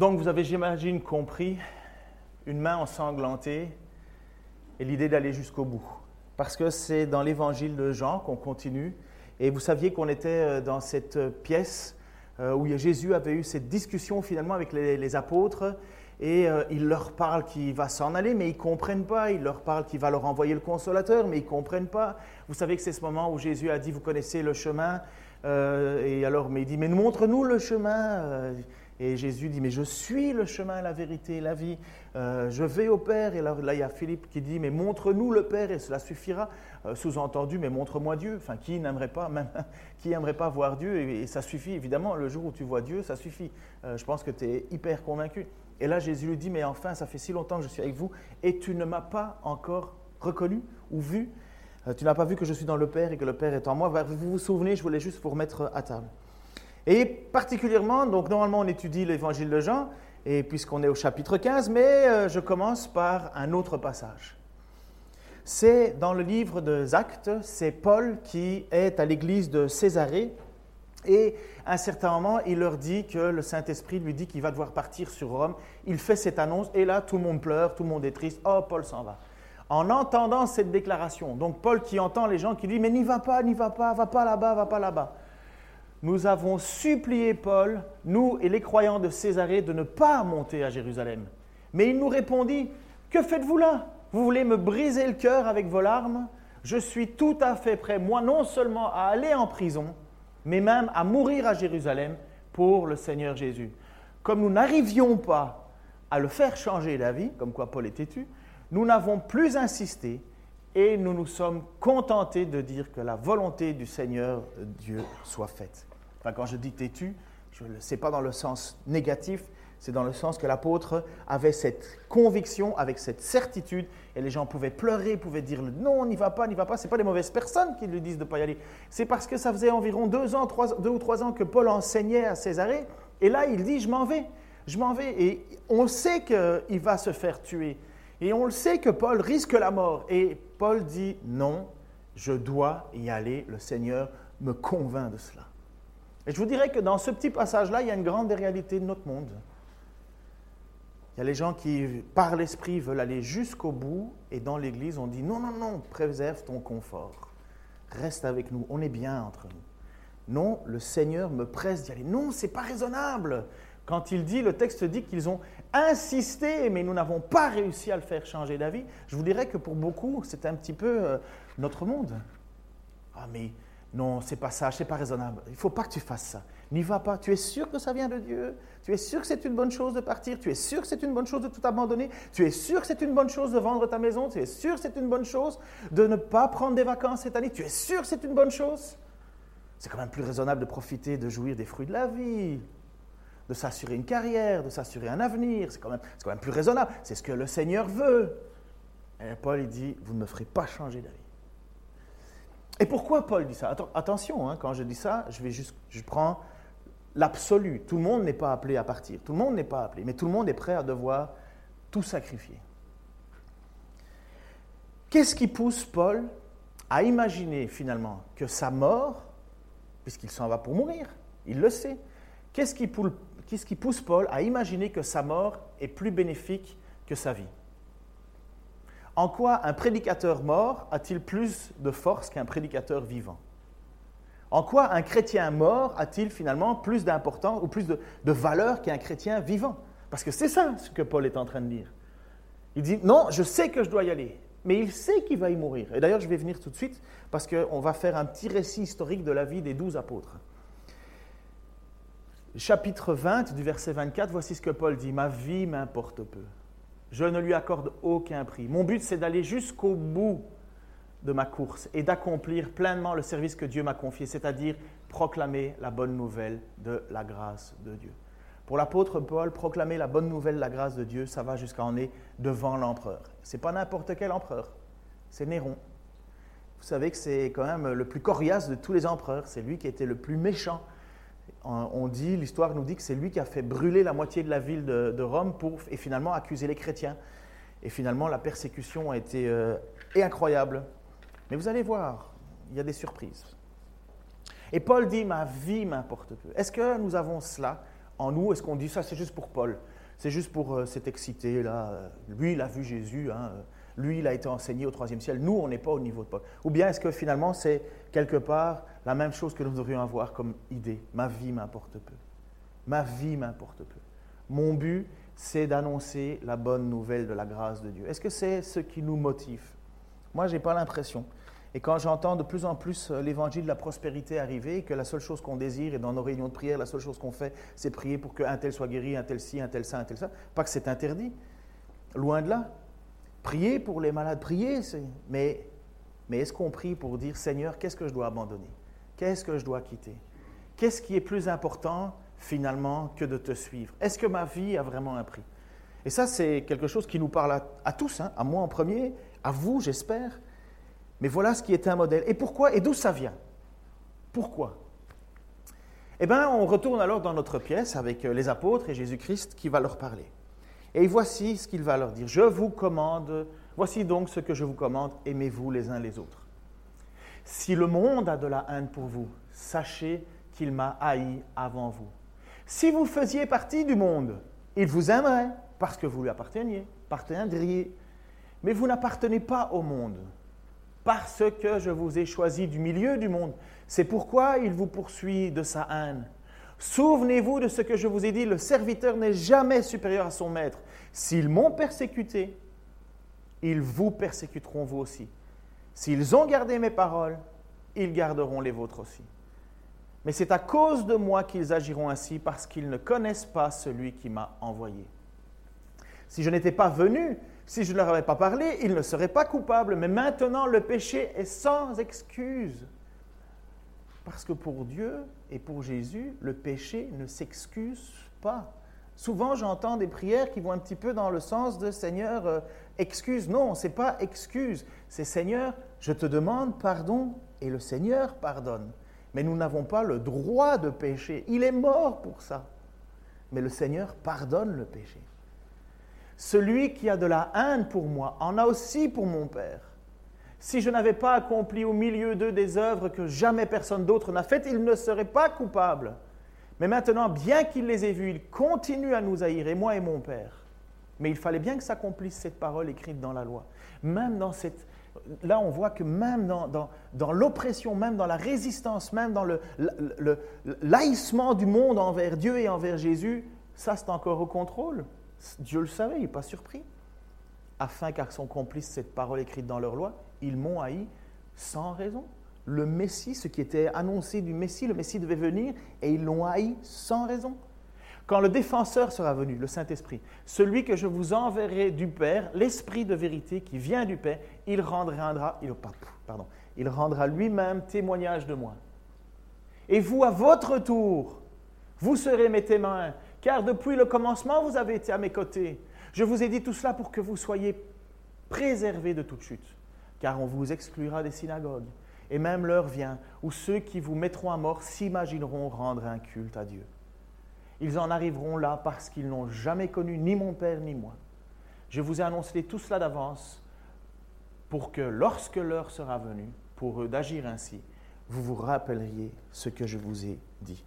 Donc vous avez, j'imagine, compris une main ensanglantée et l'idée d'aller jusqu'au bout. Parce que c'est dans l'évangile de Jean qu'on continue. Et vous saviez qu'on était euh, dans cette pièce euh, où Jésus avait eu cette discussion finalement avec les, apôtres. Et euh, il leur parle qu'il va s'en aller, mais ils ne comprennent pas. Il leur parle qu'il va leur envoyer le consolateur, mais ils ne comprennent pas. Vous savez que c'est ce moment où Jésus a dit, vous connaissez le chemin. et alors, il dit, mais montre-nous le chemin. Et Jésus dit, mais je suis le chemin, la vérité, la vie. Euh, je vais au Père. Et là, il y a Philippe qui dit, mais montre-nous le Père et cela suffira. Euh, sous-entendu, mais montre-moi Dieu. Enfin, qui n'aimerait pas, même, qui aimerait pas voir Dieu? Et, ça suffit, évidemment, le jour où tu vois Dieu, ça suffit. Euh, je pense que tu es hyper convaincu. Et là, Jésus lui dit, mais enfin, ça fait si longtemps que je suis avec vous et tu ne m'as pas encore reconnu ou vu. tu n'as pas vu que je suis dans le Père et que le Père est en moi. Vous vous souvenez, je voulais juste vous remettre à table. Et particulièrement, donc normalement on étudie l'évangile de Jean, et puisqu'on est au chapitre 15, mais euh, je commence par un autre passage. C'est dans le livre des Actes, c'est Paul qui est à l'église de Césarée, et à un certain moment, il leur dit que le Saint-Esprit lui dit qu'il va devoir partir sur Rome. Il fait cette annonce, et là, tout le monde pleure, tout le monde est triste. Oh, Paul s'en va. En entendant cette déclaration, donc Paul qui entend les gens qui disent, mais n'y va pas, n'y va pas, va pas là-bas, va pas là-bas nous avons supplié Paul, nous et les croyants de Césarée, de ne pas monter à Jérusalem. Mais il nous répondit, Que faites-vous là? Vous voulez me briser le cœur avec vos larmes? Je suis tout à fait prêt, moi, non seulement à aller en prison, mais même à mourir à Jérusalem pour le Seigneur Jésus. Comme nous n'arrivions pas à le faire changer d'avis, comme quoi Paul est têtu, nous n'avons plus insisté et nous nous sommes contentés de dire que la volonté du Seigneur Dieu soit faite quand je dis têtu, ce n'est pas dans le sens négatif, c'est dans le sens que l'apôtre avait cette conviction, avec cette certitude, et les gens pouvaient pleurer, pouvaient dire non, on n'y va pas, n'y va pas. Ce n'est pas des mauvaises personnes qui lui disent de ne pas y aller. C'est parce que ça faisait environ deux, ans, deux ou trois ans que Paul enseignait à Césarée, et là il dit je m'en vais, je m'en vais. Et on sait qu'il va se faire tuer, et on le sait que Paul risque la mort. Et Paul dit non, je dois y aller, le Seigneur me convainc de cela. Et je vous dirais que dans ce petit passage-là, il y a une grande réalité de notre monde. Il y a les gens qui, par l'Esprit, veulent aller jusqu'au bout, et dans l'Église, on dit non, non, non, préserve ton confort. Reste avec nous, on est bien entre nous. Non, le Seigneur me presse d'y aller. Non, c'est pas raisonnable. Quand il dit, le texte dit qu'ils ont insisté, mais nous n'avons pas réussi à le faire changer d'avis. Je vous dirais que pour beaucoup, c'est un petit peu euh, notre monde. Ah, mais non, c'est pas ça, c'est pas raisonnable. Il faut pas que tu fasses ça. N'y va pas. Tu es sûr que ça vient de Dieu? Tu es sûr que c'est une bonne chose de partir? Tu es sûr que c'est une bonne chose de tout abandonner? Tu es sûr que c'est une bonne chose de vendre ta maison? Tu es sûr que c'est une bonne chose de ne pas prendre des vacances cette année? Tu es sûr que c'est une bonne chose? C'est quand même plus raisonnable de profiter, de jouir des fruits de la vie, de s'assurer une carrière, de s'assurer un avenir. C'est quand, même, quand même plus raisonnable. C'est ce que le Seigneur veut. Et Paul, il dit, vous ne me ferez pas changer d'avis. Et pourquoi Paul dit ça Attention, hein, quand je dis ça, je, prends l'absolu. Tout le monde n'est pas appelé à partir. Tout le monde n'est pas appelé. Mais tout le monde est prêt à devoir tout sacrifier. Qu'est-ce qui pousse Paul à imaginer finalement que sa mort, puisqu'il s'en va pour mourir, il le sait, qu'est-ce qui pousse Paul à imaginer que sa mort est plus bénéfique que sa vie en quoi un prédicateur mort a-t-il plus de force qu'un prédicateur vivant? En quoi un chrétien mort a-t-il finalement plus d'importance ou plus de, valeur qu'un chrétien vivant? Parce que c'est ça ce que Paul est en train de dire. Il dit, non, je sais que je dois y aller, mais il sait qu'il va y mourir. Et d'ailleurs, je vais venir tout de suite parce qu'on va faire un petit récit historique de la vie des douze apôtres. Chapitre 20 du verset 24, voici ce que Paul dit, Ma vie m'importe peu. Je ne lui accorde aucun prix. Mon but, c'est d'aller jusqu'au bout de ma course et d'accomplir pleinement le service que Dieu m'a confié, c'est-à-dire proclamer la bonne nouvelle de la grâce de Dieu. Pour l'apôtre Paul, proclamer la bonne nouvelle de la grâce de Dieu, ça va jusqu'à en est devant l'empereur. Ce n'est pas n'importe quel empereur, c'est Néron. Vous savez que c'est quand même le plus coriace de tous les empereurs, c'est lui qui était le plus méchant on dit, l'histoire nous dit que c'est lui qui a fait brûler la moitié de la ville de, Rome pour, et finalement accuser les chrétiens. Et finalement, la persécution a été euh, incroyable. Mais vous allez voir, il y a des surprises. Et Paul dit, ma vie m'importe peu. Est-ce que nous avons cela En nous, est-ce qu'on dit ça, c'est juste pour Paul? C'est juste pour euh, s'être excité, là. Lui, il a vu Jésus, hein. Lui, il a été enseigné au troisième ciel. Nous, on n'est pas au niveau de Paul. Ou bien est-ce que finalement, c'est quelque part la même chose que nous devrions avoir comme idée? Ma vie m'importe peu. Ma vie m'importe peu. Mon but, c'est d'annoncer la bonne nouvelle de la grâce de Dieu. Est-ce que c'est ce qui nous motive? Moi, je n'ai pas l'impression. Et quand j'entends de plus en plus euh, l'évangile de la prospérité arriver, que la seule chose qu'on désire, et dans nos réunions de prière, la seule chose qu'on fait, c'est prier pour qu'un tel soit guéri, un tel ci, un tel ça, un tel ça, pas que c'est interdit, loin de là. Prier pour les malades, prier, mais, mais est-ce qu'on prie pour dire, Seigneur, qu'est-ce que je dois abandonner? Qu'est-ce que je dois quitter? Qu'est-ce qui est plus important finalement que de te suivre? Est-ce que ma vie a vraiment un prix? Et ça, c'est quelque chose qui nous parle à, tous, hein, à moi en premier, à vous, j'espère. Mais voilà ce qui est un modèle. Et pourquoi? Et d'où ça vient? Pourquoi? Eh bien, on retourne alors dans notre pièce avec euh, les apôtres et Jésus-Christ qui va leur parler. Et voici ce qu'il va leur dire. Je vous commande, voici donc ce que je vous commande, aimez-vous les uns les autres. Si le monde a de la haine pour vous, sachez qu'il m'a haï avant vous. Si vous faisiez partie du monde, il vous aimerait parce que vous lui apparteniez, appartiendriez. Mais vous n'appartenez pas au monde parce que je vous ai choisi du milieu du monde. C'est pourquoi il vous poursuit de sa haine. Souvenez-vous de ce que je vous ai dit, le serviteur n'est jamais supérieur à son maître. S'ils m'ont persécuté, ils vous persécuteront vous aussi. S'ils ont gardé mes paroles, ils garderont les vôtres aussi. Mais c'est à cause de moi qu'ils agiront ainsi, parce qu'ils ne connaissent pas celui qui m'a envoyé. Si je n'étais pas venu, si je ne leur avais pas parlé, ils ne seraient pas coupables. Mais maintenant, le péché est sans excuse. Parce que pour Dieu et pour Jésus, le péché ne s'excuse pas. Souvent, j'entends des prières qui vont un petit peu dans le sens de Seigneur, euh, excuse. Non, ce n'est pas excuse. C'est Seigneur, je te demande pardon et le Seigneur pardonne. Mais nous n'avons pas le droit de pécher. Il est mort pour ça. Mais le Seigneur pardonne le péché. Celui qui a de la haine pour moi en a aussi pour mon Père. Si je n'avais pas accompli au milieu d'eux des œuvres que jamais personne d'autre n'a faites, ils ne seraient pas coupables. Mais maintenant, bien qu'il les ait vus, ils continuent à nous haïr, et moi et mon Père. Mais il fallait bien que s'accomplisse cette parole écrite dans la loi. Même dans cette, là, on voit que même dans, l'oppression, même dans la résistance, même dans le, le, du monde envers Dieu et envers Jésus, ça c'est encore au contrôle. Dieu le savait, il n'est pas surpris. Afin qu'à son complice cette parole écrite dans leur loi, ils m'ont haï sans raison. Le Messie, ce qui était annoncé du Messie, le Messie devait venir et ils l'ont haï sans raison. Quand le défenseur sera venu, le Saint-Esprit, celui que je vous enverrai du Père, l'Esprit de vérité qui vient du Père, il rendra, il, pardon, il rendra lui-même témoignage de moi. Et vous, à votre tour, vous serez mes témoins, car depuis le commencement, vous avez été à mes côtés. Je vous ai dit tout cela pour que vous soyez préservés de toute chute, car on vous exclura des synagogues. Et même l'heure vient où ceux qui vous mettront à mort s'imagineront rendre un culte à Dieu. Ils en arriveront là parce qu'ils n'ont jamais connu ni mon Père ni moi. Je vous ai annoncé tout cela d'avance pour que lorsque l'heure sera venue, pour eux d'agir ainsi, vous vous rappelleriez ce que je vous ai dit.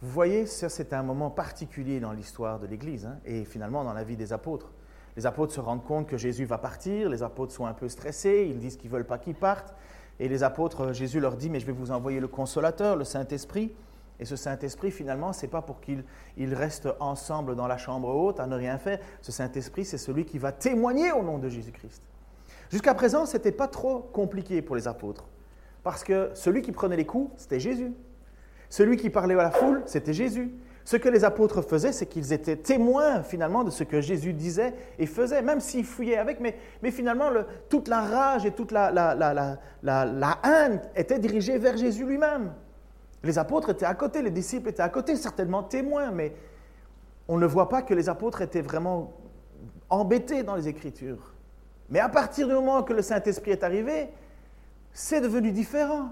Vous voyez, ça c'est un moment particulier dans l'histoire de l'Église hein, et finalement dans la vie des apôtres. Les apôtres se rendent compte que Jésus va partir, les apôtres sont un peu stressés, ils disent qu'ils ne veulent pas qu'il parte, et les apôtres, Jésus leur dit, mais je vais vous envoyer le consolateur, le Saint-Esprit, et ce Saint-Esprit, finalement, ce n'est pas pour qu'ils restent ensemble dans la chambre haute à ne rien faire. Ce Saint-Esprit, c'est celui qui va témoigner au nom de Jésus-Christ. Jusqu'à présent, ce n'était pas trop compliqué pour les apôtres. Parce que celui qui prenait les coups, c'était Jésus. Celui qui parlait à la foule, c'était Jésus. Ce que les apôtres faisaient, c'est qu'ils étaient témoins finalement de ce que Jésus disait et faisait, même s'ils fouillaient avec, mais, finalement toute la rage et toute la haine était dirigée vers Jésus lui-même. Les apôtres étaient à côté, les disciples étaient à côté, certainement témoins, mais on ne voit pas que les apôtres étaient vraiment embêtés dans les Écritures. Mais à partir du moment que le Saint-Esprit est arrivé, c'est devenu différent.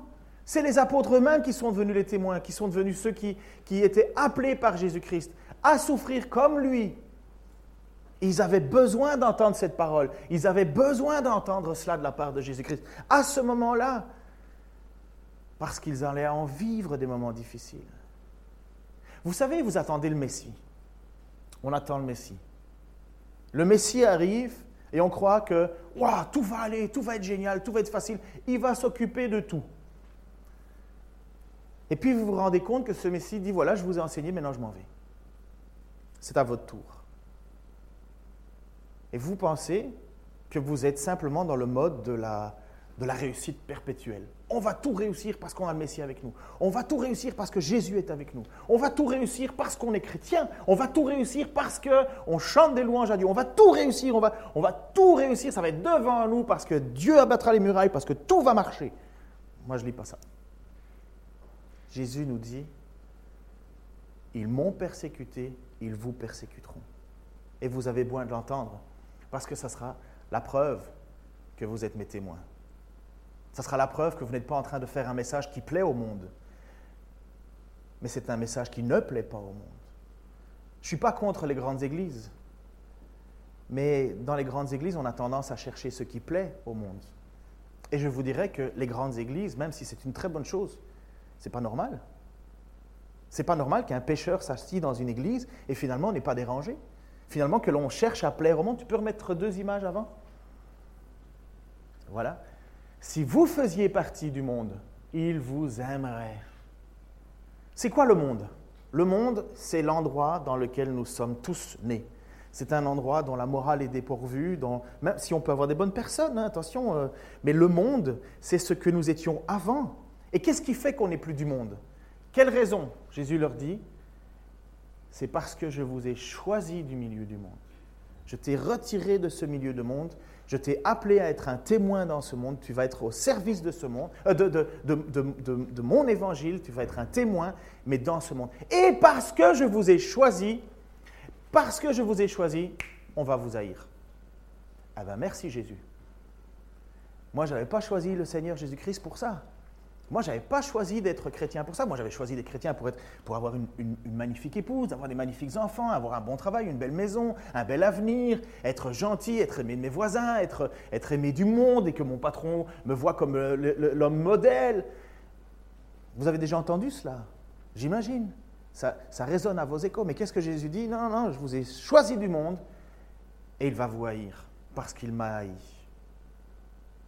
C'est les apôtres eux-mêmes qui sont devenus les témoins, qui sont devenus ceux qui, qui étaient appelés par Jésus-Christ à souffrir comme lui. Ils avaient besoin d'entendre cette parole. Ils avaient besoin d'entendre cela de la part de Jésus-Christ. À ce moment-là, parce qu'ils allaient en vivre des moments difficiles. Vous savez, vous attendez le Messie. On attend le Messie. Le Messie arrive et on croit que tout va aller, tout va être génial, tout va être facile. Il va s'occuper de tout. Et puis vous vous rendez compte que ce Messie dit, voilà, je vous ai enseigné, maintenant je m'en vais. C'est à votre tour. Et vous pensez que vous êtes simplement dans le mode de la, de la réussite perpétuelle. On va tout réussir parce qu'on a le Messie avec nous. On va tout réussir parce que Jésus est avec nous. On va tout réussir parce qu'on est chrétien. On va tout réussir parce qu'on chante des louanges à Dieu. On va tout réussir. On va, on va tout réussir. Ça va être devant nous parce que Dieu abattra les murailles, parce que tout va marcher. Moi, je ne lis pas ça. Jésus nous dit, ils m'ont persécuté, ils vous persécuteront. Et vous avez besoin de l'entendre, parce que ça sera la preuve que vous êtes mes témoins. Ça sera la preuve que vous n'êtes pas en train de faire un message qui plaît au monde, mais c'est un message qui ne plaît pas au monde. Je ne suis pas contre les grandes églises, mais dans les grandes églises, on a tendance à chercher ce qui plaît au monde. Et je vous dirais que les grandes églises, même si c'est une très bonne chose, c'est pas normal. C'est pas normal qu'un pêcheur s'assied dans une église et finalement n'est pas dérangé. Finalement, que l'on cherche à plaire au monde. Tu peux remettre deux images avant Voilà. Si vous faisiez partie du monde, il vous aimerait. C'est quoi le monde? Le monde, c'est l'endroit dans lequel nous sommes tous nés. C'est un endroit dont la morale est dépourvue, dont, même si on peut avoir des bonnes personnes, hein, attention, euh, mais le monde, c'est ce que nous étions avant. Et qu'est-ce qui fait qu'on n'est plus du monde? Quelle raison? Jésus leur dit, c'est parce que je vous ai choisi du milieu du monde. Je t'ai retiré de ce milieu de monde, je t'ai appelé à être un témoin dans ce monde, tu vas être au service de ce monde, euh, de, de, de, mon évangile, tu vas être un témoin, mais dans ce monde. Et parce que je vous ai choisi, parce que je vous ai choisi, on va vous haïr. Ah ben merci Jésus. Moi, je n'avais pas choisi le Seigneur Jésus-Christ pour ça. Moi, je n'avais pas choisi d'être chrétien pour ça. Moi, j'avais choisi d'être chrétien pour, être, pour avoir une, magnifique épouse, avoir des magnifiques enfants, avoir un bon travail, une belle maison, un bel avenir, être gentil, être aimé de mes voisins, être, être aimé du monde et que mon patron me voit comme l'homme modèle. Vous avez déjà entendu cela? J'imagine. Ça, ça résonne à vos échos. Mais qu'est-ce que Jésus dit? Non, non, je vous ai choisi du monde et il va vous haïr parce qu'il m'a haï.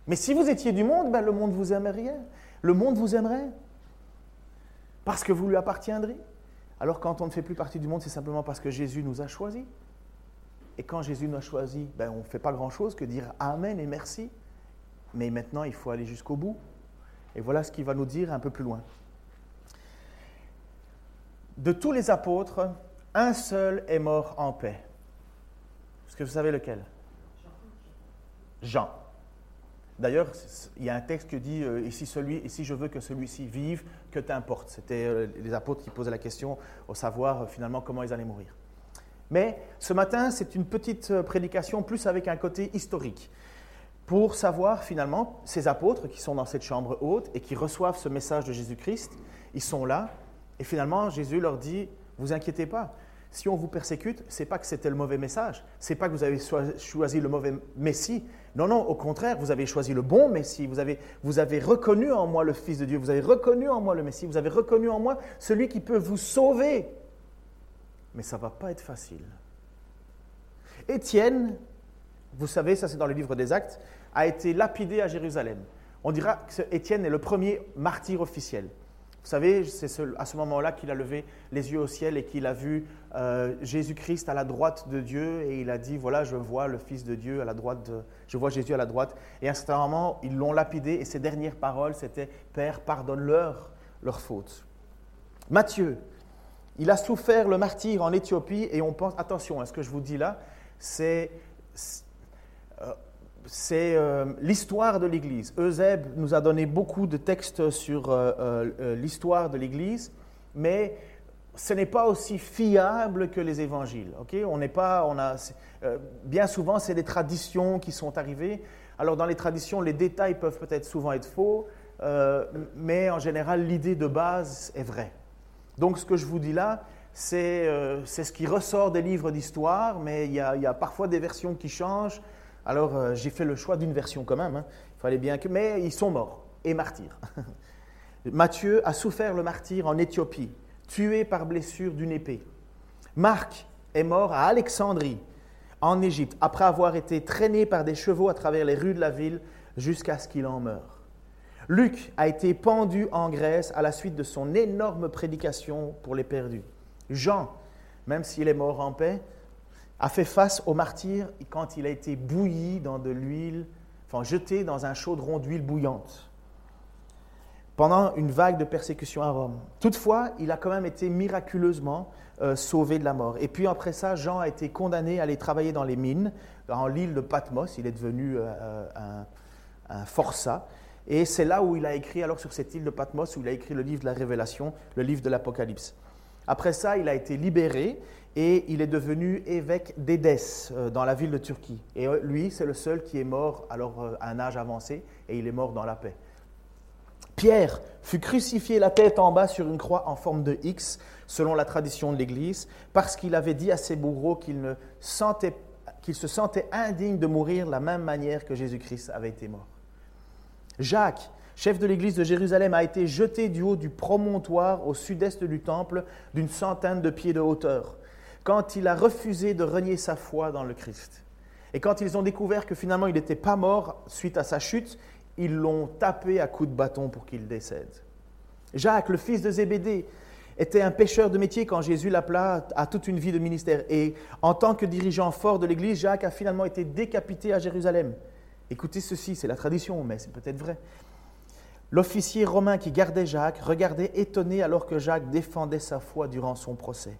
Mais si vous étiez du monde, ben, le monde vous aimerait. Le monde vous aimerait parce que vous lui appartiendrez. Alors quand on ne fait plus partie du monde, c'est simplement parce que Jésus nous a choisis. Et quand Jésus nous a choisis, ben, on ne fait pas grand-chose que dire Amen et merci. Mais maintenant, il faut aller jusqu'au bout. Et voilà ce qu'il va nous dire un peu plus loin. De tous les apôtres, un seul est mort en paix. Est-ce que vous savez lequel? Jean. D'ailleurs, il y a un texte qui dit euh, et, si je veux que celui-ci vive, que t'importe C'était euh, les apôtres qui posaient la question au savoir euh, finalement comment ils allaient mourir. Mais ce matin, c'est une petite prédication plus avec un côté historique pour savoir finalement ces apôtres qui sont dans cette chambre haute et qui reçoivent ce message de Jésus-Christ, ils sont là et finalement Jésus leur dit vous inquiétez pas, si on vous persécute, c'est pas que c'était le mauvais message, c'est pas que vous avez choisi le mauvais Messie. Non, non, au contraire, vous avez choisi le bon Messie. Vous avez, vous avez reconnu en moi le Fils de Dieu. Vous avez reconnu en moi le Messie. Vous avez reconnu en moi celui qui peut vous sauver. Mais ça va pas être facile. Étienne, vous savez, ça c'est dans le livre des Actes, a été lapidé à Jérusalem. On dira que Étienne est le premier martyr officiel. Vous savez, c'est à ce moment-là qu'il a levé les yeux au ciel et qu'il a vu euh, Jésus-Christ à la droite de Dieu et il a dit, voilà, je vois le Fils de Dieu à la droite, de, je vois Jésus à la droite. Et à un certain moment, ils l'ont lapidé et ses dernières paroles, c'était, Père, pardonne-leur leurs fautes. Matthieu, il a souffert le martyr en Éthiopie et on pense, attention à ce que je vous dis là, c'est c'est euh, l'histoire de l'Église. Eusèbe nous a donné beaucoup de textes sur euh, euh, l'histoire de l'Église, mais ce n'est pas aussi fiable que les évangiles. on pas, on a, bien souvent, c'est des traditions qui sont arrivées. Alors dans les traditions, les détails peuvent peut-être souvent être faux, mais en général, l'idée de base est vraie. Donc ce que je vous dis là, c'est ce qui ressort des livres d'histoire, mais il y, a, parfois des versions qui changent. Alors euh, j'ai fait le choix d'une version quand même. Hein. Il fallait bien que, mais ils sont morts et martyrs. Matthieu a souffert le martyr en Éthiopie. tué par blessure d'une épée. Marc est mort à Alexandrie, en Égypte, après avoir été traîné par des chevaux à travers les rues de la ville jusqu'à ce qu'il en meure. Luc a été pendu en Grèce à la suite de son énorme prédication pour les perdus. Jean, même s'il est mort en paix, a fait face au martyr quand il a été bouilli dans de l'huile, enfin jeté dans un chaudron d'huile bouillante pendant une vague de persécution à Rome. Toutefois, il a quand même été miraculeusement euh, sauvé de la mort. Et puis après ça, Jean a été condamné à aller travailler dans les mines, dans l'île de Patmos. Il est devenu euh, euh, un, un, forçat. Et c'est là où il a écrit, alors sur cette île de Patmos, où il a écrit le livre de la Révélation, le livre de l'Apocalypse. Après ça, il a été libéré et il est devenu évêque d'Édesse, dans la ville de Turquie. Et lui, c'est le seul qui est mort alors à un âge avancé, et il est mort dans la paix. Pierre fut crucifié la tête en bas sur une croix en forme de X, selon la tradition de l'Église, parce qu'il avait dit à ses bourreaux qu'il se sentait indigne de mourir de la même manière que Jésus-Christ avait été mort. Jacques, chef de l'Église de Jérusalem, a été jeté du haut du promontoire au sud-est du temple d'une centaine de pieds de hauteur, quand il a refusé de renier sa foi dans le Christ. Et quand ils ont découvert que finalement il n'était pas mort suite à sa chute, ils l'ont tapé à coups de bâton pour qu'il décède. Jacques, le fils de Zébédée, était un pêcheur de métier quand Jésus l'appela à toute une vie de ministère. Et en tant que dirigeant fort de l'Église, Jacques a finalement été décapité à Jérusalem. Écoutez ceci, c'est la tradition, mais c'est peut-être vrai. L'officier romain qui gardait Jacques regardait étonné alors que Jacques défendait sa foi durant son procès.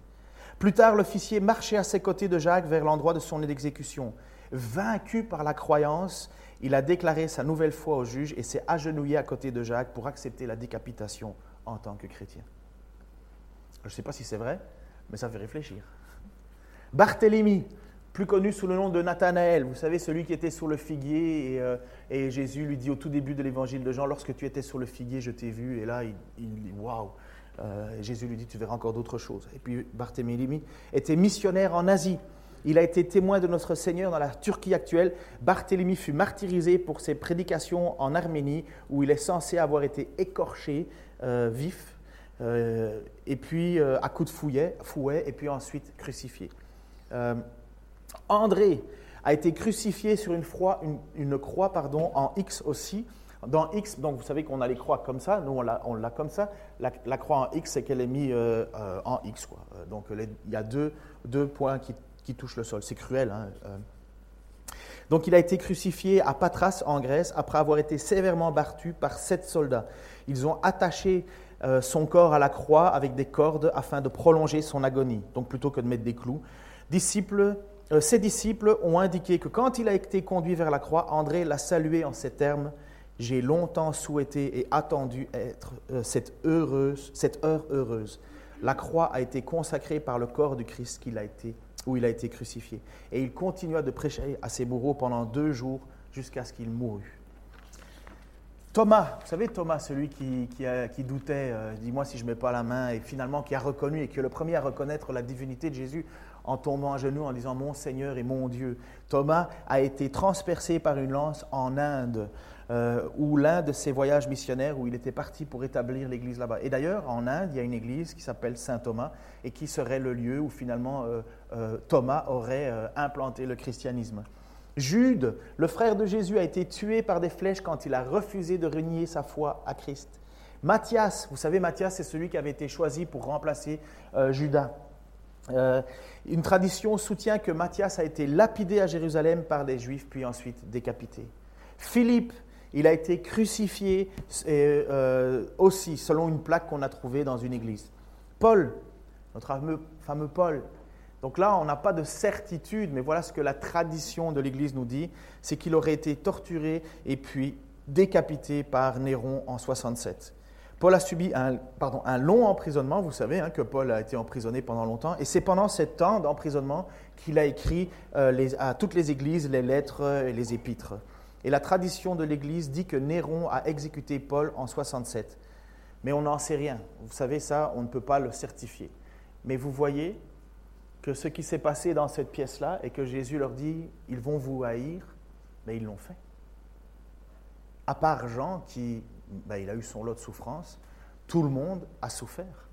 Plus tard, l'officier marchait à ses côtés de Jacques vers l'endroit de son exécution. Vaincu par la croyance, il a déclaré sa nouvelle foi au juge et s'est agenouillé à côté de Jacques pour accepter la décapitation en tant que chrétien. Je ne sais pas si c'est vrai, mais ça fait réfléchir. Barthélemy, plus connu sous le nom de Nathanaël, vous savez, celui qui était sur le figuier, et, euh, Jésus lui dit au tout début de l'évangile de Jean, lorsque tu étais sur le figuier, je t'ai vu, et là, il, dit, waouh, euh, Jésus lui dit, tu verras encore d'autres choses. Et puis Barthélemy était missionnaire en Asie. Il a été témoin de notre Seigneur dans la Turquie actuelle. Barthélemy fut martyrisé pour ses prédications en Arménie, où il est censé avoir été écorché euh, vif, euh, et puis à coups de fouet, et puis ensuite crucifié. André a été crucifié sur une, une, croix pardon, en X aussi. Dans X, donc vous savez qu'on a les croix comme ça, nous on l'a comme ça. La, croix en X, c'est qu'elle est mise en X. Quoi. Donc il y a deux, points qui qui touche le sol. C'est cruel. Hein, euh. Donc il a été crucifié à Patras en Grèce après avoir été sévèrement battu par sept soldats. Ils ont attaché euh, son corps à la croix avec des cordes afin de prolonger son agonie, donc plutôt que de mettre des clous. Disciples, euh, ses disciples ont indiqué que quand il a été conduit vers la croix, André l'a salué en ces termes J'ai longtemps souhaité et attendu être cette, heureuse, cette heure heureuse. La croix a été consacrée par le corps du Christ où il a été crucifié. Et il continua de prêcher à ses bourreaux pendant deux jours jusqu'à ce qu'il mourût. Thomas, vous savez Thomas, celui qui, qui, doutait, euh, dis-moi si je ne mets pas la main, et finalement qui a reconnu et qui est le premier à reconnaître la divinité de Jésus en tombant à genoux en disant Mon Seigneur et mon Dieu. Thomas a été transpercé par une lance en Inde. Euh, ou l'un de ses voyages missionnaires où il était parti pour établir l'église là-bas. Et d'ailleurs, en Inde, il y a une église qui s'appelle Saint Thomas et qui serait le lieu où finalement euh, euh, Thomas aurait implanté le christianisme. Jude, le frère de Jésus, a été tué par des flèches quand il a refusé de renier sa foi à Christ. Matthias, vous savez, Matthias, c'est celui qui avait été choisi pour remplacer Judas. une tradition soutient que Matthias a été lapidé à Jérusalem par des Juifs, puis ensuite décapité. Philippe, il a été crucifié euh, aussi, selon une plaque qu'on a trouvée dans une église. Paul, notre fameux, Paul. Donc là, on n'a pas de certitude, mais voilà ce que la tradition de l'église nous dit, c'est qu'il aurait été torturé et puis décapité par Néron en 67. Paul a subi un, long emprisonnement, vous savez hein, que Paul a été emprisonné pendant longtemps, et c'est pendant ce temps d'emprisonnement qu'il a écrit euh, à toutes les églises les lettres et les épîtres. Et la tradition de l'Église dit que Néron a exécuté Paul en 67. Mais on n'en sait rien. Vous savez ça, on ne peut pas le certifier. Mais vous voyez que ce qui s'est passé dans cette pièce-là et que Jésus leur dit, ils vont vous haïr, mais ils l'ont fait. À part Jean, qui ben, il a eu son lot de souffrance, tout le monde a souffert.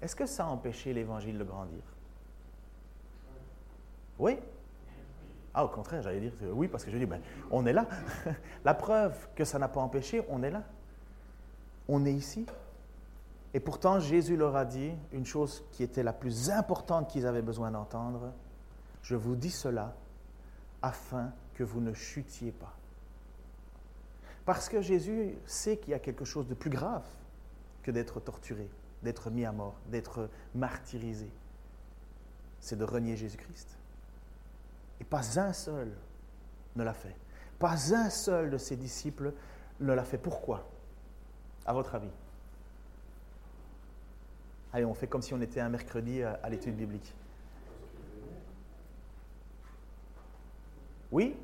Est-ce que ça a empêché l'évangile de grandir? Oui Ah, au contraire, j'allais dire oui, parce que je dis, ben, on est là. La preuve que ça n'a pas empêché, on est là. On est ici. Et pourtant, Jésus leur a dit une chose qui était la plus importante qu'ils avaient besoin d'entendre. Je vous dis cela afin que vous ne chutiez pas. Parce que Jésus sait qu'il y a quelque chose de plus grave que d'être torturé, d'être mis à mort, d'être martyrisé. C'est de renier Jésus-Christ. Et pas un seul ne l'a fait. Pas un seul de ses disciples ne l'a fait. Pourquoi? À votre avis Allez, on fait comme si on était un mercredi à l'étude biblique. Oui?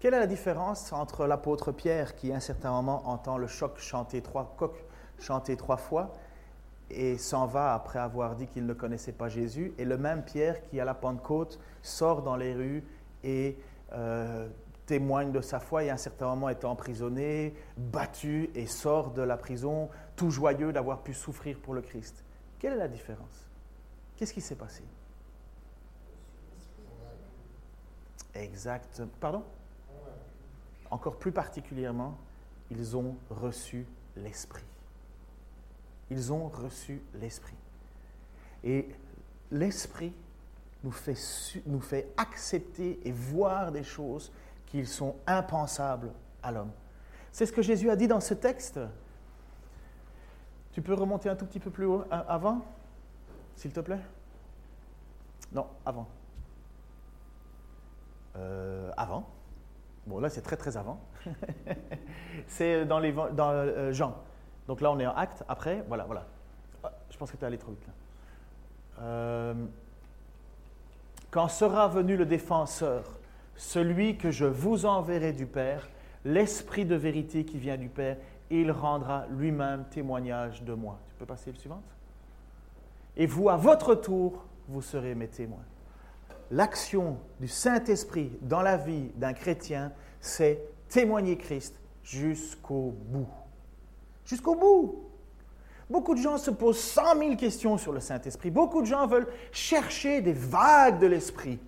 Quelle est la différence entre l'apôtre Pierre qui, à un certain moment, entend le choc chanter trois coqs chanter trois fois et s'en va après avoir dit qu'il ne connaissait pas Jésus, et le même Pierre qui, à la Pentecôte, sort dans les rues et euh, témoigne de sa foi et à un certain moment est emprisonné, battu et sort de la prison tout joyeux d'avoir pu souffrir pour le Christ. Quelle est la différence? Qu'est-ce qui s'est passé? Exact. Pardon? Encore plus particulièrement, ils ont reçu l'Esprit. Ils ont reçu l'Esprit. Et l'Esprit nous fait, accepter et voir des choses qui sont impensables à l'homme. C'est ce que Jésus a dit dans ce texte. Tu peux remonter un tout petit peu plus haut, avant, s'il te plaît? Non, avant. Euh, avant. Bon, là, c'est très, très avant. c'est dans, dans euh, Jean. Donc là, on est en acte. Après, voilà, voilà. Ah, je pense que tu es allé trop vite. Euh, quand sera venu le défenseur, celui que je vous enverrai du Père, l'Esprit de vérité qui vient du Père, il rendra lui-même témoignage de moi. Tu peux passer le suivant? Et vous, à votre tour, vous serez mes témoins l'action du Saint-Esprit dans la vie d'un chrétien, c'est témoigner Christ jusqu'au bout. Jusqu'au bout. Beaucoup de gens se posent cent mille questions sur le Saint-Esprit. Beaucoup de gens veulent chercher des vagues de l'Esprit.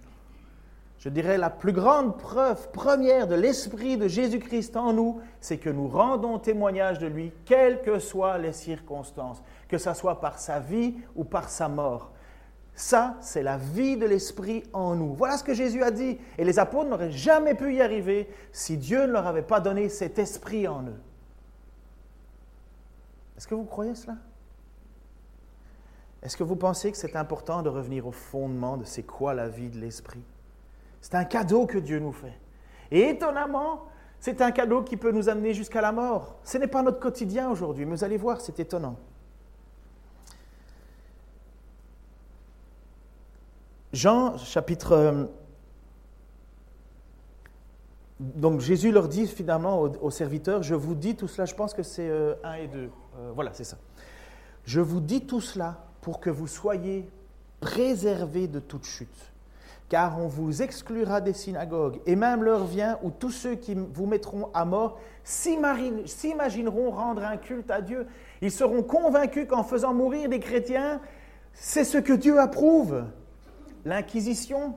Je dirais la plus grande preuve première de l'Esprit de Jésus-Christ en nous, c'est que nous rendons témoignage de lui, quelles que soient les circonstances, que ce soit par sa vie ou par sa mort. Ça, c'est la vie de l'Esprit en nous. Voilà ce que Jésus a dit. Et les apôtres n'auraient jamais pu y arriver si Dieu ne leur avait pas donné cet Esprit en eux. Est-ce que vous croyez cela? Est-ce que vous pensez que c'est important de revenir au fondement de c'est quoi la vie de l'Esprit? C'est un cadeau que Dieu nous fait. Et étonnamment, c'est un cadeau qui peut nous amener jusqu'à la mort. Ce n'est pas notre quotidien aujourd'hui, mais vous allez voir, c'est étonnant. Jean, chapitre... Euh, donc Jésus leur dit finalement aux, serviteurs, je vous dis tout cela, je pense que c'est 1 euh, et 2. Euh, voilà, c'est ça. Je vous dis tout cela pour que vous soyez préservés de toute chute. Car on vous exclura des synagogues, et même l'heure vient où tous ceux qui vous mettront à mort s'imagineront rendre un culte à Dieu. Ils seront convaincus qu'en faisant mourir des chrétiens, c'est ce que Dieu approuve l'Inquisition.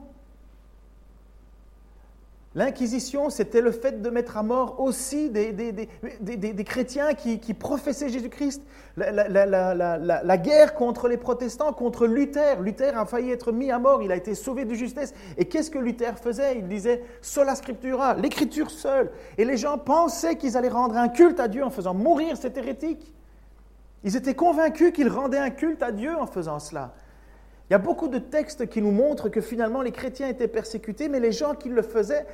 L'Inquisition, c'était le fait de mettre à mort aussi des, des, chrétiens qui, professaient Jésus-Christ. La, guerre contre les protestants, contre Luther. Luther a failli être mis à mort, il a été sauvé de justesse. Et qu'est-ce que Luther faisait? Il disait sola scriptura, l'écriture seule. Et les gens pensaient qu'ils allaient rendre un culte à Dieu en faisant mourir cet hérétique. Ils étaient convaincus qu'ils rendaient un culte à Dieu en faisant cela. Il y a beaucoup de textes qui nous montrent que finalement les chrétiens étaient persécutés, mais les gens qui le faisaient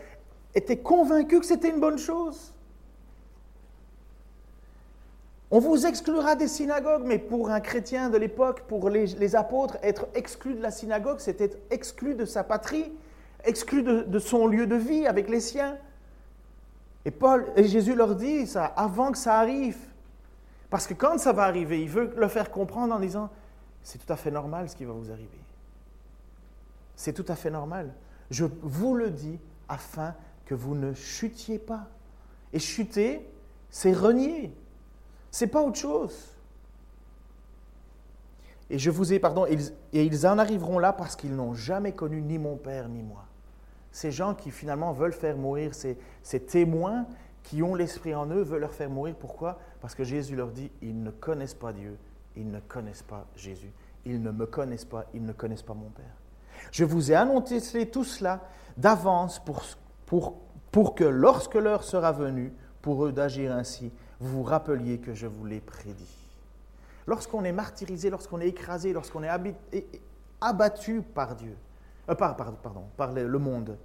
étaient convaincus que c'était une bonne chose. On vous exclura des synagogues, mais pour un chrétien de l'époque, pour les, apôtres, être exclu de la synagogue, c'était exclu de sa patrie, exclu de, son lieu de vie avec les siens. Et Paul et Jésus leur dit ça avant que ça arrive. Parce que quand ça va arriver, il veut le faire comprendre en disant c'est tout à fait normal ce qui va vous arriver. C'est tout à fait normal. Je vous le dis afin que vous ne chutiez pas. Et chuter, c'est renier. C'est pas autre chose. Et je vous ai, pardon, et ils en arriveront là parce qu'ils n'ont jamais connu ni mon Père ni moi. Ces gens qui finalement veulent faire mourir, ces, ces témoins qui ont l'Esprit en eux, veulent leur faire mourir. Pourquoi? Parce que Jésus leur dit, ils ne connaissent pas Dieu, ils ne connaissent pas Jésus, ils ne me connaissent pas, ils ne connaissent pas mon Père. Je vous ai annoncé tout cela d'avance pour, que lorsque l'heure sera venue, pour eux d'agir ainsi, vous vous rappeliez que je vous l'ai prédit. Lorsqu'on est martyrisé, lorsqu'on est écrasé, lorsqu'on est abattu par Dieu, euh, par, pardon, par le monde,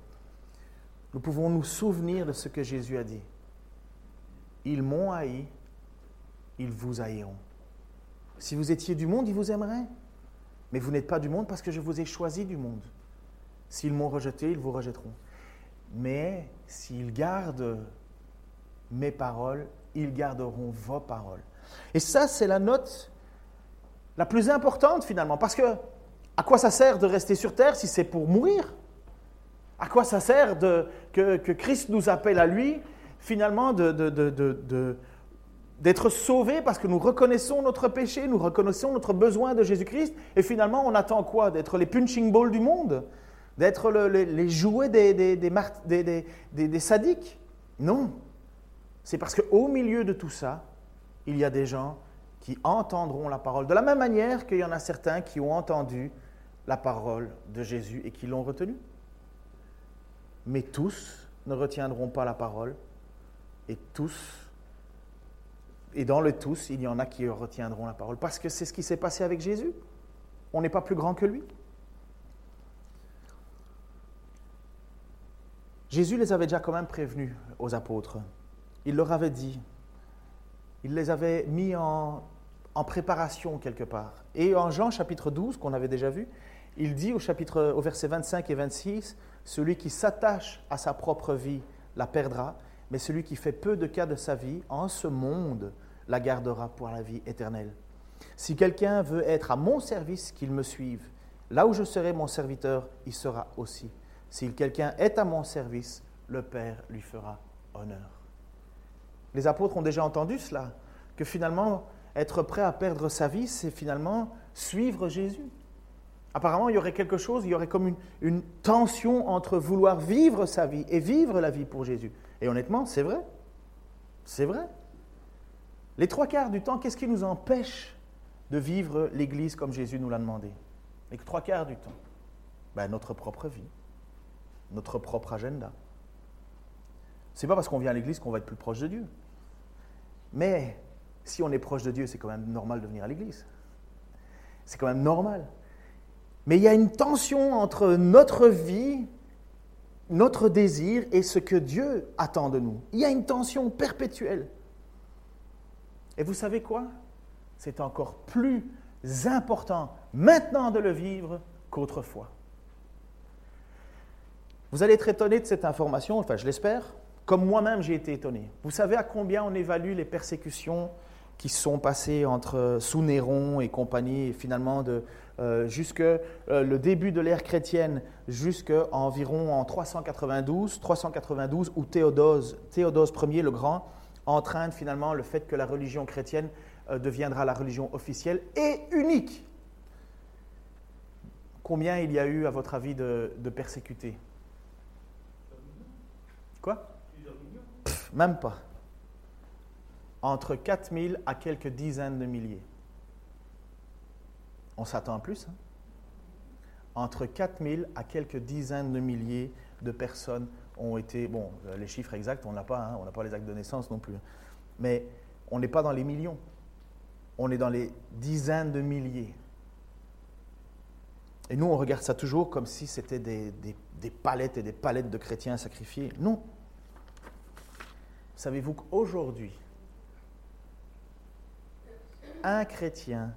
nous pouvons nous souvenir de ce que Jésus a dit. Ils m'ont haï, ils vous haïront. Si vous étiez du monde, ils vous aimeraient. Mais vous n'êtes pas du monde parce que je vous ai choisi du monde. S'ils m'ont rejeté, ils vous rejetteront. Mais s'ils gardent mes paroles, ils garderont vos paroles. Et ça, c'est la note la plus importante finalement. Parce que à quoi ça sert de rester sur terre si c'est pour mourir? À quoi ça sert de, que, Christ nous appelle à lui finalement de, d'être sauvés parce que nous reconnaissons notre péché, nous reconnaissons notre besoin de Jésus-Christ, et finalement on attend quoi? D'être les punching balls du monde? D'être les jouets des, des, sadiques? Non. C'est parce qu'au milieu de tout ça, il y a des gens qui entendront la parole. De la même manière qu'il y en a certains qui ont entendu la parole de Jésus et qui l'ont retenue. Mais tous ne retiendront pas la parole et tous, et dans le tous, il y en a qui retiendront la parole. Parce que c'est ce qui s'est passé avec Jésus. On n'est pas plus grand que lui. Jésus les avait déjà quand même prévenus aux apôtres. Il leur avait dit, il les avait mis en, préparation quelque part. Et en Jean chapitre 12, qu'on avait déjà vu, il dit au chapitre au verset 25 et 26, celui qui s'attache à sa propre vie la perdra, mais celui qui fait peu de cas de sa vie en ce monde la gardera pour la vie éternelle. Si quelqu'un veut être à mon service, qu'il me suive. Là où je serai mon serviteur, il sera aussi. Si quelqu'un est à mon service, le Père lui fera honneur. Les apôtres ont déjà entendu cela, que finalement, être prêt à perdre sa vie, c'est finalement suivre Jésus. Apparemment, il y aurait quelque chose, il y aurait comme une, tension entre vouloir vivre sa vie et vivre la vie pour Jésus. Et honnêtement, c'est vrai. C'est vrai. Les trois quarts du temps, qu'est-ce qui nous empêche de vivre l'Église comme Jésus nous l'a demandé? Les trois quarts du temps ben, Notre propre vie, notre propre agenda. C'est pas parce qu'on vient à l'Église qu'on va être plus proche de Dieu. Mais si on est proche de Dieu, c'est quand même normal de venir à l'église. C'est quand même normal. Mais il y a une tension entre notre vie, notre désir et ce que Dieu attend de nous. Il y a une tension perpétuelle. Et vous savez quoi? C'est encore plus important maintenant de le vivre qu'autrefois. Vous allez être étonné de cette information, enfin je l'espère, comme moi-même j'ai été étonné. Vous savez à combien on évalue les persécutions qui sont passées entre sous Néron et compagnie, et finalement de, euh, jusque euh, le début de l'ère chrétienne, jusqu'à environ en 392, 392 où Théodose, Théodose Ier le Grand entraîne finalement le fait que la religion chrétienne euh, deviendra la religion officielle et unique. Combien il y a eu, à votre avis, de, de persécutés? Quoi? Même pas. Entre 4000 à quelques dizaines de milliers. On s'attend à plus. Hein? Entre 4000 à quelques dizaines de milliers de personnes ont été. Bon, les chiffres exacts, on n'a pas, hein, on n'a pas les actes de naissance non plus. Mais on n'est pas dans les millions. On est dans les dizaines de milliers. Et nous, on regarde ça toujours comme si c'était des, des palettes et des palettes de chrétiens sacrifiés. Non, Savez-vous qu'aujourd'hui, un chrétien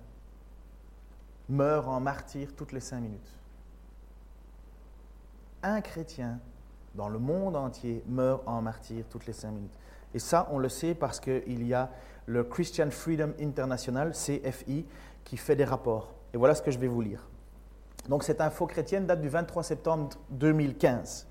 meurt en martyr toutes les cinq minutes? Un chrétien dans le monde entier meurt en martyr toutes les cinq minutes. Et ça, on le sait parce qu'il y a le Christian Freedom International, CFI, qui fait des rapports. Et voilà ce que je vais vous lire. Donc cette info chrétienne date du 23 septembre 2015.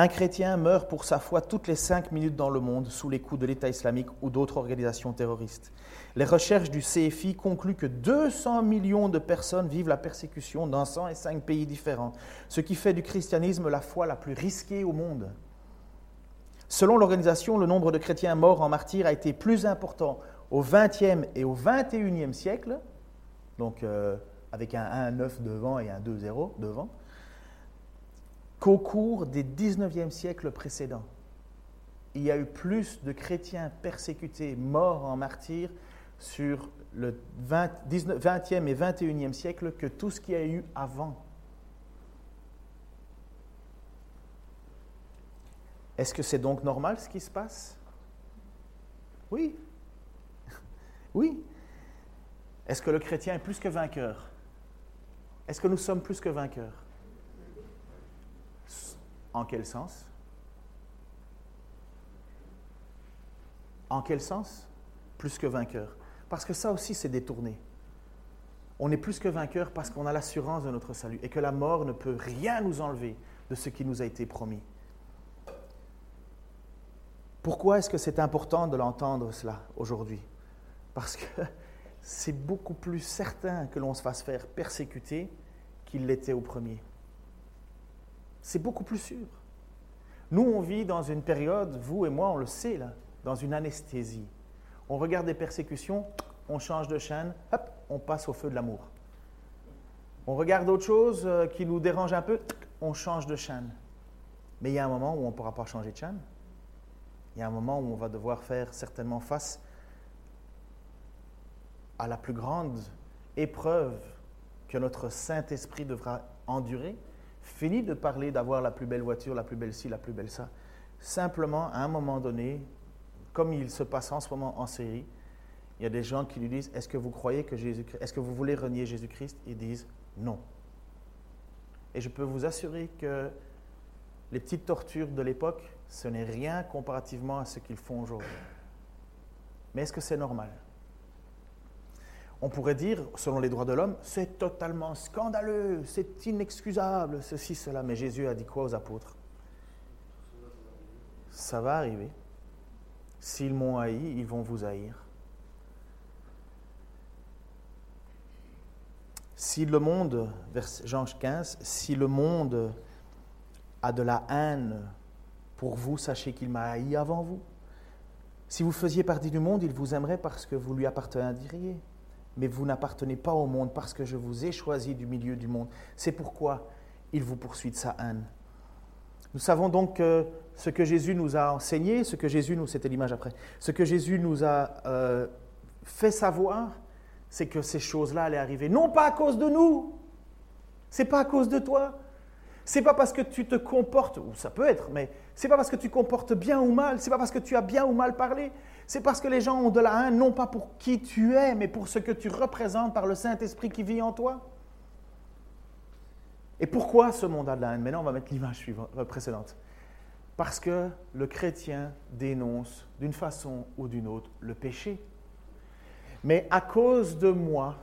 Un chrétien meurt pour sa foi toutes les cinq minutes dans le monde sous les coups de l'État islamique ou d'autres organisations terroristes. Les recherches du CFI concluent que 200 millions de personnes vivent la persécution dans 105 pays différents, ce qui fait du christianisme la foi la plus risquée au monde. Selon l'organisation, le nombre de chrétiens morts en martyrs a été plus important au XXe et au XXIe siècle, donc euh, avec un 1-9 devant et un 2-0 devant, qu'au cours des 19e siècles précédents. Il y a eu plus de chrétiens persécutés, morts en martyrs sur le 20, e et 21e siècle que tout ce qu'il y a eu avant. Est-ce que c'est donc normal ce qui se passe? Oui. Oui. Est-ce que le chrétien est plus que vainqueur? Est-ce que nous sommes plus que vainqueurs? En quel sens? En quel sens? Plus que vainqueur. Parce que ça aussi, c'est détourné. On est plus que vainqueur parce qu'on a l'assurance de notre salut et que la mort ne peut rien nous enlever de ce qui nous a été promis. Pourquoi est-ce que c'est important de l'entendre cela aujourd'hui? Parce que c'est beaucoup plus certain que l'on se fasse faire persécuter qu'il l'était au premier. C'est beaucoup plus sûr. Nous, on vit dans une période, vous et moi, on le sait, là, dans une anesthésie. On regarde des persécutions, on change de chaîne, hop, on passe au feu de l'amour. On regarde autre chose euh, qui nous dérange un peu, on change de chaîne. Mais il y a un moment où on ne pourra pas changer de chaîne. Il y a un moment où on va devoir faire certainement face à la plus grande épreuve que notre Saint-Esprit devra endurer, Fini de parler d'avoir la plus belle voiture, la plus belle ci, la plus belle ça. Simplement, à un moment donné, comme il se passe en ce moment en série, il y a des gens qui lui disent Est-ce que vous croyez que Jésus est-ce que vous voulez renier Jésus-Christ? Ils disent non. Et je peux vous assurer que les petites tortures de l'époque, ce n'est rien comparativement à ce qu'ils font aujourd'hui. Mais est-ce que c'est normal? On pourrait dire, selon les droits de l'homme, c'est totalement scandaleux, c'est inexcusable, ceci, cela. Mais Jésus a dit quoi aux apôtres? Ça va arriver. S'ils m'ont haï, ils vont vous haïr. Si le monde, vers Jean 15, si le monde a de la haine pour vous, sachez qu'il m'a haï avant vous. Si vous faisiez partie du monde, il vous aimerait parce que vous lui apparteniriez mais vous n'appartenez pas au monde parce que je vous ai choisi du milieu du monde. C'est pourquoi il vous poursuit de sa haine. Nous savons donc que ce que Jésus nous a enseigné, ce que Jésus nous, c'était l'image après, ce que Jésus nous a euh, fait savoir, c'est que ces choses-là allaient arriver. Non pas à cause de nous, c'est pas à cause de toi, c'est pas parce que tu te comportes, ou ça peut être, mais c'est pas parce que tu comportes bien ou mal, c'est pas parce que tu as bien ou mal parlé, c'est parce que les gens ont de la haine, non pas pour qui tu es, mais pour ce que tu représentes par le Saint-Esprit qui vit en toi. Et pourquoi ce monde a de la haine? Maintenant, on va mettre l'image euh, précédente. Parce que le chrétien dénonce d'une façon ou d'une autre le péché. Mais à cause de moi,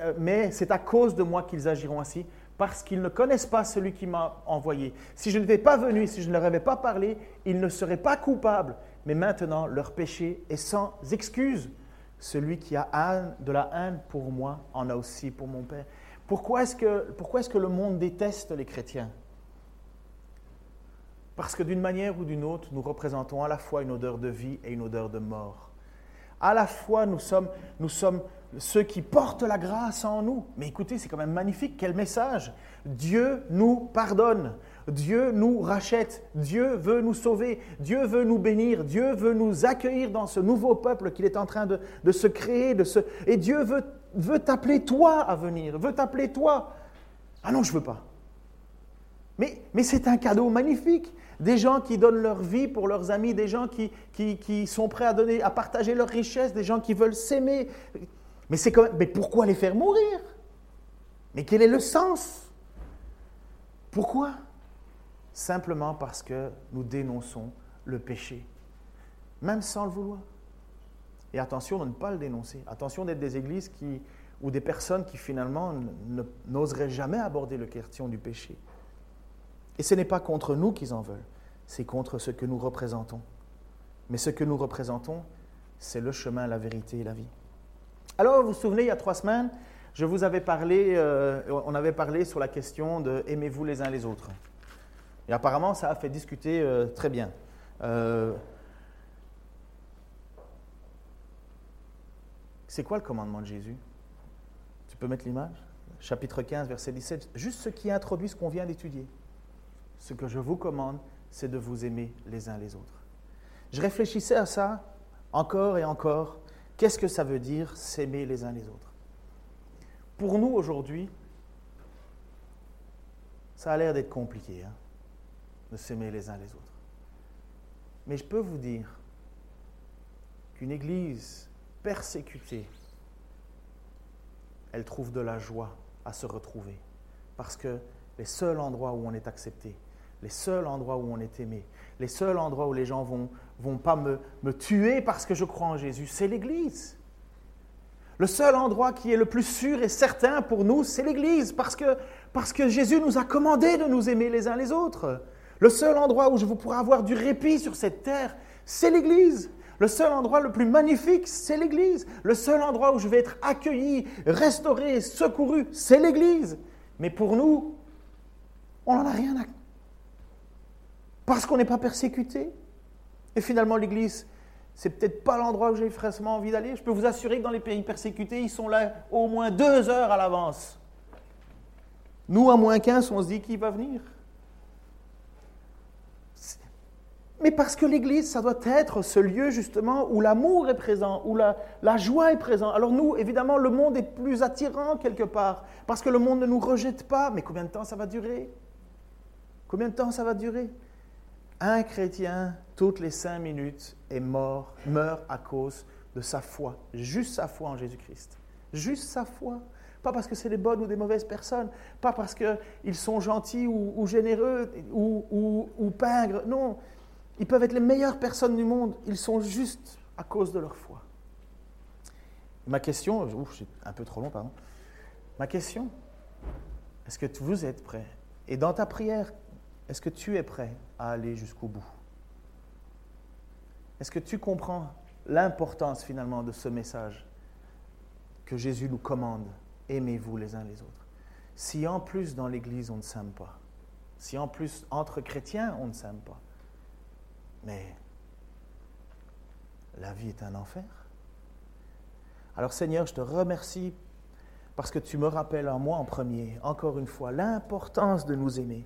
euh, mais c'est à cause de moi qu'ils agiront ainsi, parce qu'ils ne connaissent pas celui qui m'a envoyé. Si je n'étais pas venu, si je ne leur avais pas parlé, ils ne seraient pas coupables mais maintenant leur péché est sans excuse. Celui qui a de la haine pour moi en a aussi pour mon Père. Pourquoi est-ce que, le monde déteste les chrétiens? Parce que d'une manière ou d'une autre, nous représentons à la fois une odeur de vie et une odeur de mort. À la fois, nous sommes ceux qui portent la grâce en nous. Mais écoutez, c'est quand même magnifique, quel message. Dieu nous pardonne. Dieu nous rachète, Dieu veut nous sauver, Dieu veut nous bénir, Dieu veut nous accueillir dans ce nouveau peuple qu'il est en train de, se créer. Et Dieu veut, veut t'appeler toi à venir, veut t'appeler toi. Ah non, je ne veux pas. Mais, c'est un cadeau magnifique. Des gens qui donnent leur vie pour leurs amis, des gens qui, sont prêts à, partager leurs richesses, des gens qui veulent s'aimer. Mais pourquoi les faire mourir? Mais quel est le sens? Pourquoi? Simplement parce que nous dénonçons le péché, même sans le vouloir. Et attention de ne pas le dénoncer. Attention d'être des églises ou des personnes qui finalement n'oseraient jamais aborder le question du péché. Et ce n'est pas contre nous qu'ils en veulent, c'est contre ce que nous représentons. Mais ce que nous représentons, c'est le chemin, la vérité et la vie. Alors, vous vous souvenez, il y a trois semaines, je vous avais parlé, euh, on avait parlé sur la question de aimez-vous les uns les autres. Et apparemment, ça a fait discuter euh, très bien. Euh, c'est quoi le commandement de Jésus? Tu peux mettre l'image? Chapitre 15, verset 17. Juste ce qui introduit ce qu'on vient d'étudier. Ce que je vous commande, c'est de vous aimer les uns les autres. Je réfléchissais à ça encore et encore. Qu'est-ce que ça veut dire s'aimer les uns les autres? Pour nous aujourd'hui, ça a l'air d'être compliqué hein, de s'aimer les uns les autres. Mais je peux vous dire qu'une église persécutée, elle trouve de la joie à se retrouver. Parce que les seuls endroits où on est accepté, les seuls endroits où on est aimé, les seuls endroits où les gens vont vont pas me, me tuer parce que je crois en Jésus, c'est l'Église. Le seul endroit qui est le plus sûr et certain pour nous, c'est l'Église, parce que, parce que Jésus nous a commandé de nous aimer les uns les autres. Le seul endroit où je vous pourrai avoir du répit sur cette terre, c'est l'Église. Le seul endroit le plus magnifique, c'est l'Église. Le seul endroit où je vais être accueilli, restauré, secouru, c'est l'Église. Mais pour nous, on n'en a rien à... Parce qu'on n'est pas persécuté. Et finalement, l'Église, c'est peut-être pas l'endroit où j'ai fraîchement envie d'aller. Je peux vous assurer que dans les pays persécutés, ils sont là au moins deux heures à l'avance. Nous, à moins 15, on se dit qui va venir. Mais parce que l'Église, ça doit être ce lieu justement où l'amour est présent, où la, joie est présente. Alors nous, évidemment, le monde est plus attirant quelque part, parce que le monde ne nous rejette pas. Mais combien de temps ça va durer? Combien de temps ça va durer? Un chrétien, toutes les cinq minutes, est mort, meurt à cause de sa foi, juste sa foi en Jésus-Christ. Juste sa foi. Pas parce que c'est des bonnes ou des mauvaises personnes, pas parce qu'ils sont gentils ou, généreux ou, ou, ou pingres. Non, ils peuvent être les meilleures personnes du monde, ils sont juste à cause de leur foi. Ma question, ouf, c'est un peu trop long, pardon. Ma question, est-ce que vous êtes prêts? Et dans ta prière, est-ce que tu es prêt à aller jusqu'au bout? Est-ce que tu comprends l'importance finalement de ce message que Jésus nous commande? Aimez-vous les uns les autres. Si en plus dans l'Église on ne s'aime pas, si en plus entre chrétiens on ne s'aime pas, mais la vie est un enfer. Alors Seigneur, je te remercie parce que tu me rappelles en moi en premier, encore une fois, l'importance de nous aimer.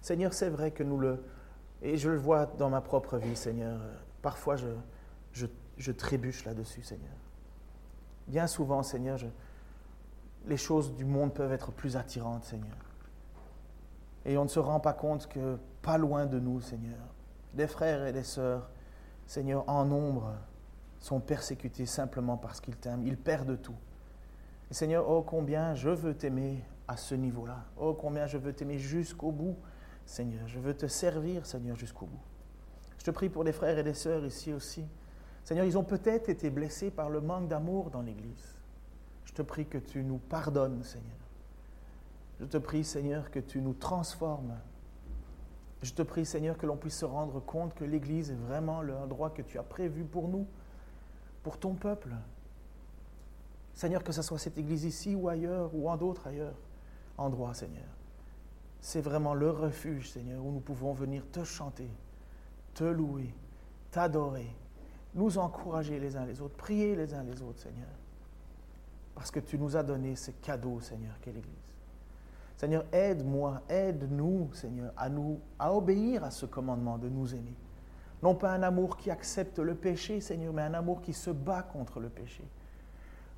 Seigneur, c'est vrai que nous le... Et je le vois dans ma propre vie, Seigneur. Parfois, je, je, trébuche là-dessus, Seigneur. Bien souvent, Seigneur, les choses du monde peuvent être plus attirantes, Seigneur. Et on ne se rend pas compte que pas loin de nous, Seigneur, des frères et des sœurs, Seigneur, en nombre, sont persécutés simplement parce qu'ils t'aiment. Ils perdent tout. Seigneur, oh combien je veux t'aimer à ce niveau-là. Oh combien je veux t'aimer jusqu'au bout, Seigneur. Je veux te servir, Seigneur, jusqu'au bout. Je te prie pour les frères et les sœurs ici aussi. Seigneur, ils ont peut-être été blessés par le manque d'amour dans l'Église. Je te prie que tu nous pardonnes, Seigneur. Je te prie, Seigneur, que tu nous transformes je te prie, Seigneur, que l'on puisse se rendre compte que l'Église est vraiment l'endroit que tu as prévu pour nous, pour ton peuple. Seigneur, que ce soit cette Église ici ou ailleurs, ou en d'autres ailleurs, endroits, Seigneur. C'est vraiment le refuge, Seigneur, où nous pouvons venir te chanter, te louer, t'adorer, nous encourager les uns les autres, prier les uns les autres, Seigneur. Parce que tu nous as donné ce cadeau, Seigneur, qu'est l'Église. Seigneur, aide-moi, aide-nous, Seigneur, à nous, à obéir à ce commandement de nous aimer. Non pas un amour qui accepte le péché, Seigneur, mais un amour qui se bat contre le péché.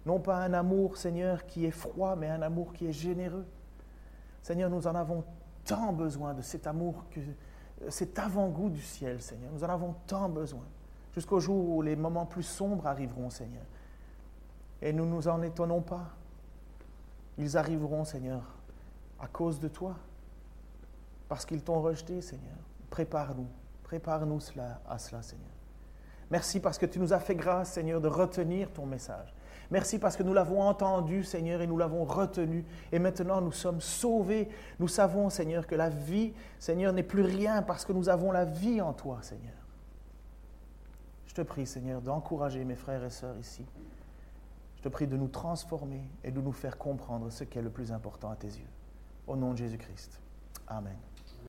Non pas un amour, Seigneur, qui est froid, mais un amour qui est généreux. Seigneur, nous en avons tant besoin de cet amour, que, cet avant-goût du ciel, Seigneur. Nous en avons tant besoin. Jusqu'au jour où les moments plus sombres arriveront, Seigneur. Et nous ne nous en étonnons pas. Ils arriveront, Seigneur, à cause de toi, parce qu'ils t'ont rejeté, Seigneur. Prépare-nous, prépare-nous cela, à cela, Seigneur. Merci parce que tu nous as fait grâce, Seigneur, de retenir ton message. Merci parce que nous l'avons entendu, Seigneur, et nous l'avons retenu. Et maintenant, nous sommes sauvés. Nous savons, Seigneur, que la vie, Seigneur, n'est plus rien parce que nous avons la vie en toi, Seigneur. Je te prie, Seigneur, d'encourager mes frères et sœurs ici. Je te prie de nous transformer et de nous faire comprendre ce qui est le plus important à tes yeux. Au nom de Jésus-Christ. Amen.